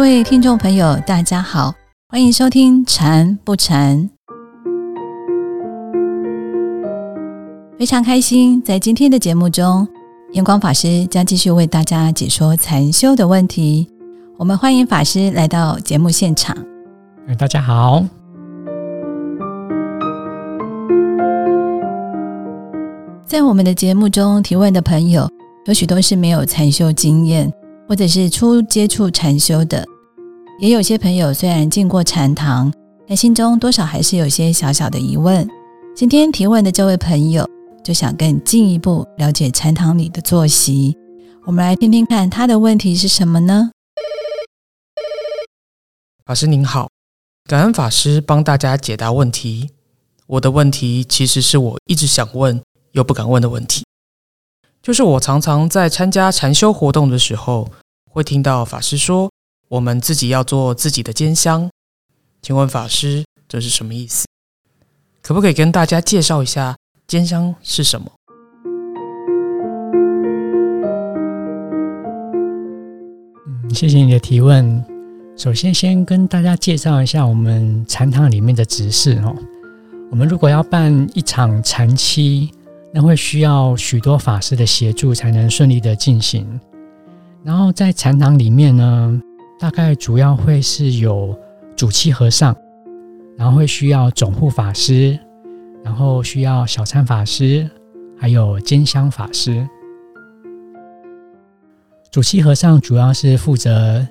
各位听众朋友，大家好，欢迎收听《禅不禅》。非常开心，在今天的节目中，阳光法师将继续为大家解说禅修的问题。我们欢迎法师来到节目现场。大家好。在我们的节目中提问的朋友，有许多是没有禅修经验。或者是初接触禅修的，也有些朋友虽然进过禅堂，但心中多少还是有些小小的疑问。今天提问的这位朋友就想更进一步了解禅堂里的作息，我们来听听看他的问题是什么呢？法师您好，感恩法师帮大家解答问题。我的问题其实是我一直想问又不敢问的问题。就是我常常在参加禅修活动的时候，会听到法师说：“我们自己要做自己的监香。”请问法师，这是什么意思？可不可以跟大家介绍一下监香是什么？嗯，谢谢你的提问。首先，先跟大家介绍一下我们禅堂里面的执事哦。我们如果要办一场禅期，那会需要许多法师的协助才能顺利的进行。然后在禅堂里面呢，大概主要会是有主七和尚，然后会需要总护法师，然后需要小参法师，还有兼香法师。主七和尚主要是负责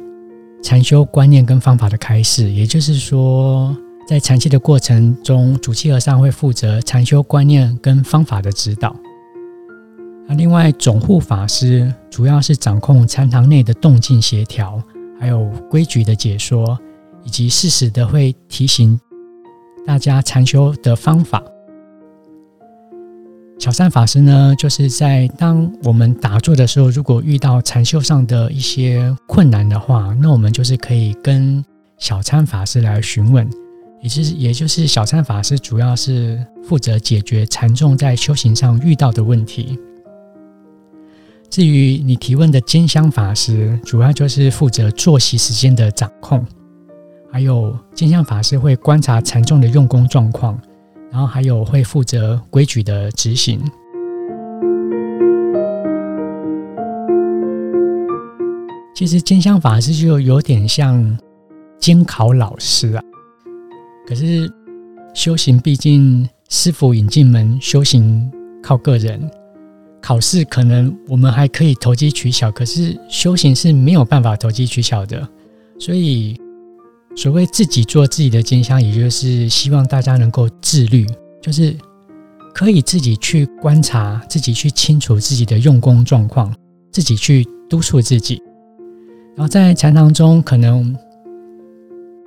禅修观念跟方法的开示，也就是说。在禅期的过程中，主气和尚会负责禅修观念跟方法的指导。那另外总护法师主要是掌控禅堂内的动静协调，还有规矩的解说，以及适时的会提醒大家禅修的方法。小善法师呢，就是在当我们打坐的时候，如果遇到禅修上的一些困难的话，那我们就是可以跟小参法师来询问。也是，也就是小善法师主要是负责解决禅众在修行上遇到的问题。至于你提问的兼香法师，主要就是负责作息时间的掌控，还有兼香法师会观察禅众的用功状况，然后还有会负责规矩的执行。其实兼香法师就有点像监考老师啊。可是修行毕竟师傅引进门，修行靠个人。考试可能我们还可以投机取巧，可是修行是没有办法投机取巧的。所以所谓自己做自己的金香，也就是希望大家能够自律，就是可以自己去观察，自己去清楚自己的用功状况，自己去督促自己。然后在禅堂中，可能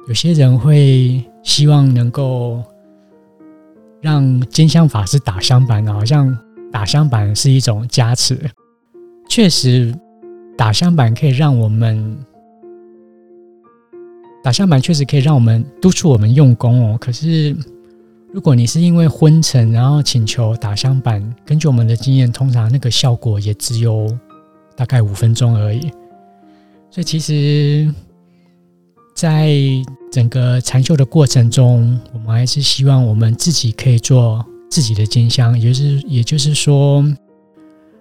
有些人会。希望能够让金香法师打香板，好像打香板是一种加持。确实，打香板可以让我们打香板，确实可以让我们督促我们用功哦。可是，如果你是因为昏沉，然后请求打香板，根据我们的经验，通常那个效果也只有大概五分钟而已。所以，其实。在整个禅修的过程中，我们还是希望我们自己可以做自己的金香，也就是也就是说，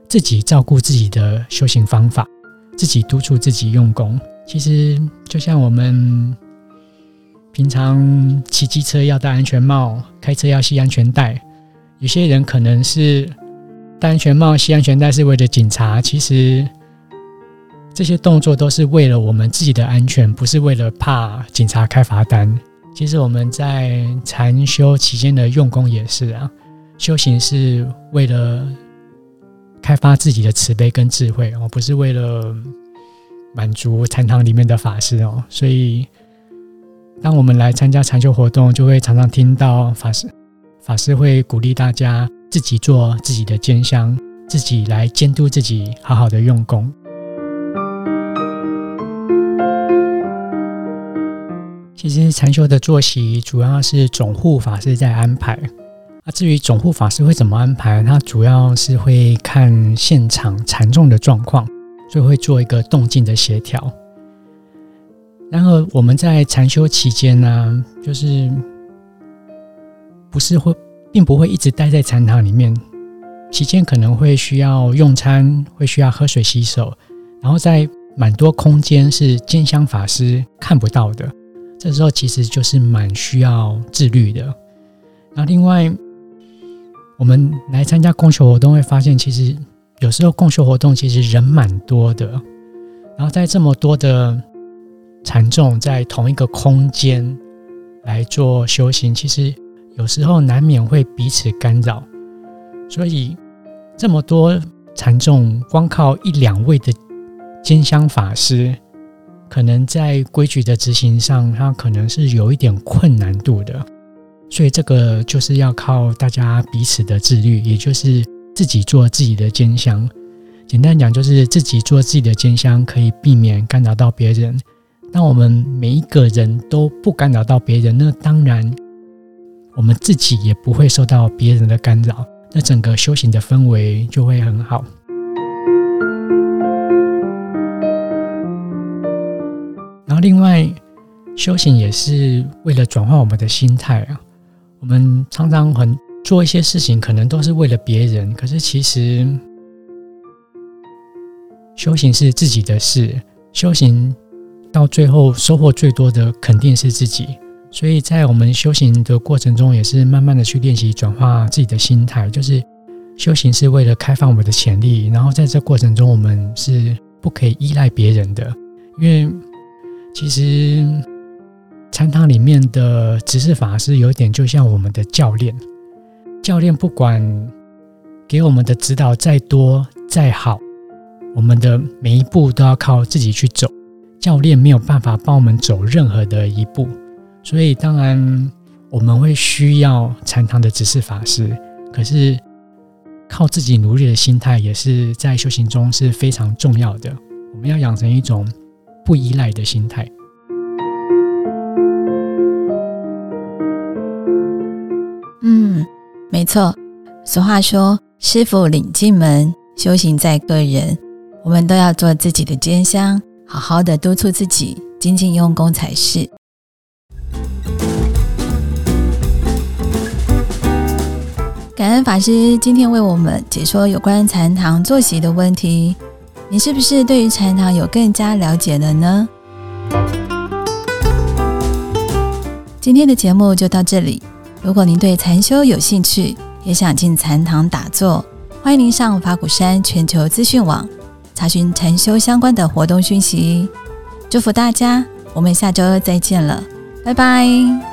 自己照顾自己的修行方法，自己督促自己用功。其实就像我们平常骑机车要戴安全帽，开车要系安全带。有些人可能是戴安全帽、系安全带是为了警察，其实。这些动作都是为了我们自己的安全，不是为了怕警察开罚单。其实我们在禅修期间的用功也是啊，修行是为了开发自己的慈悲跟智慧哦，不是为了满足禅堂里面的法师哦。所以，当我们来参加禅修活动，就会常常听到法师法师会鼓励大家自己做自己的监香，自己来监督自己，好好的用功。其实禅修的作息主要是总护法师在安排。那至于总护法师会怎么安排，他主要是会看现场禅众的状况，就会做一个动静的协调。然而我们在禅修期间呢，就是不是会，并不会一直待在禅堂里面。期间可能会需要用餐，会需要喝水、洗手，然后在蛮多空间是金香法师看不到的。这时候其实就是蛮需要自律的。那另外，我们来参加供修活动会发现，其实有时候供修活动其实人蛮多的，然后在这么多的禅众在同一个空间来做修行，其实有时候难免会彼此干扰，所以。这么多禅众，光靠一两位的金香法师，可能在规矩的执行上，他可能是有一点困难度的。所以这个就是要靠大家彼此的自律，也就是自己做自己的兼香。简单讲，就是自己做自己的兼香，可以避免干扰到别人。当我们每一个人都不干扰到别人，那当然我们自己也不会受到别人的干扰。那整个修行的氛围就会很好。另外，修行也是为了转换我们的心态啊。我们常常很做一些事情，可能都是为了别人，可是其实修行是自己的事。修行到最后，收获最多的肯定是自己。所以在我们修行的过程中，也是慢慢的去练习转化自己的心态，就是修行是为了开放我们的潜力。然后在这过程中，我们是不可以依赖别人的，因为其实禅堂里面的执事法师有点就像我们的教练，教练不管给我们的指导再多再好，我们的每一步都要靠自己去走，教练没有办法帮我们走任何的一步。所以，当然我们会需要禅堂的指示法师，可是靠自己努力的心态，也是在修行中是非常重要的。我们要养成一种不依赖的心态。嗯，没错。俗话说：“师傅领进门，修行在个人。”我们都要做自己的尖香，好好的督促自己，精进用功才是。感恩法师今天为我们解说有关禅堂坐席的问题，你是不是对于禅堂有更加了解了呢？今天的节目就到这里。如果您对禅修有兴趣，也想进禅堂打坐，欢迎您上法鼓山全球资讯网查询禅修相关的活动讯息。祝福大家，我们下周再见了，拜拜。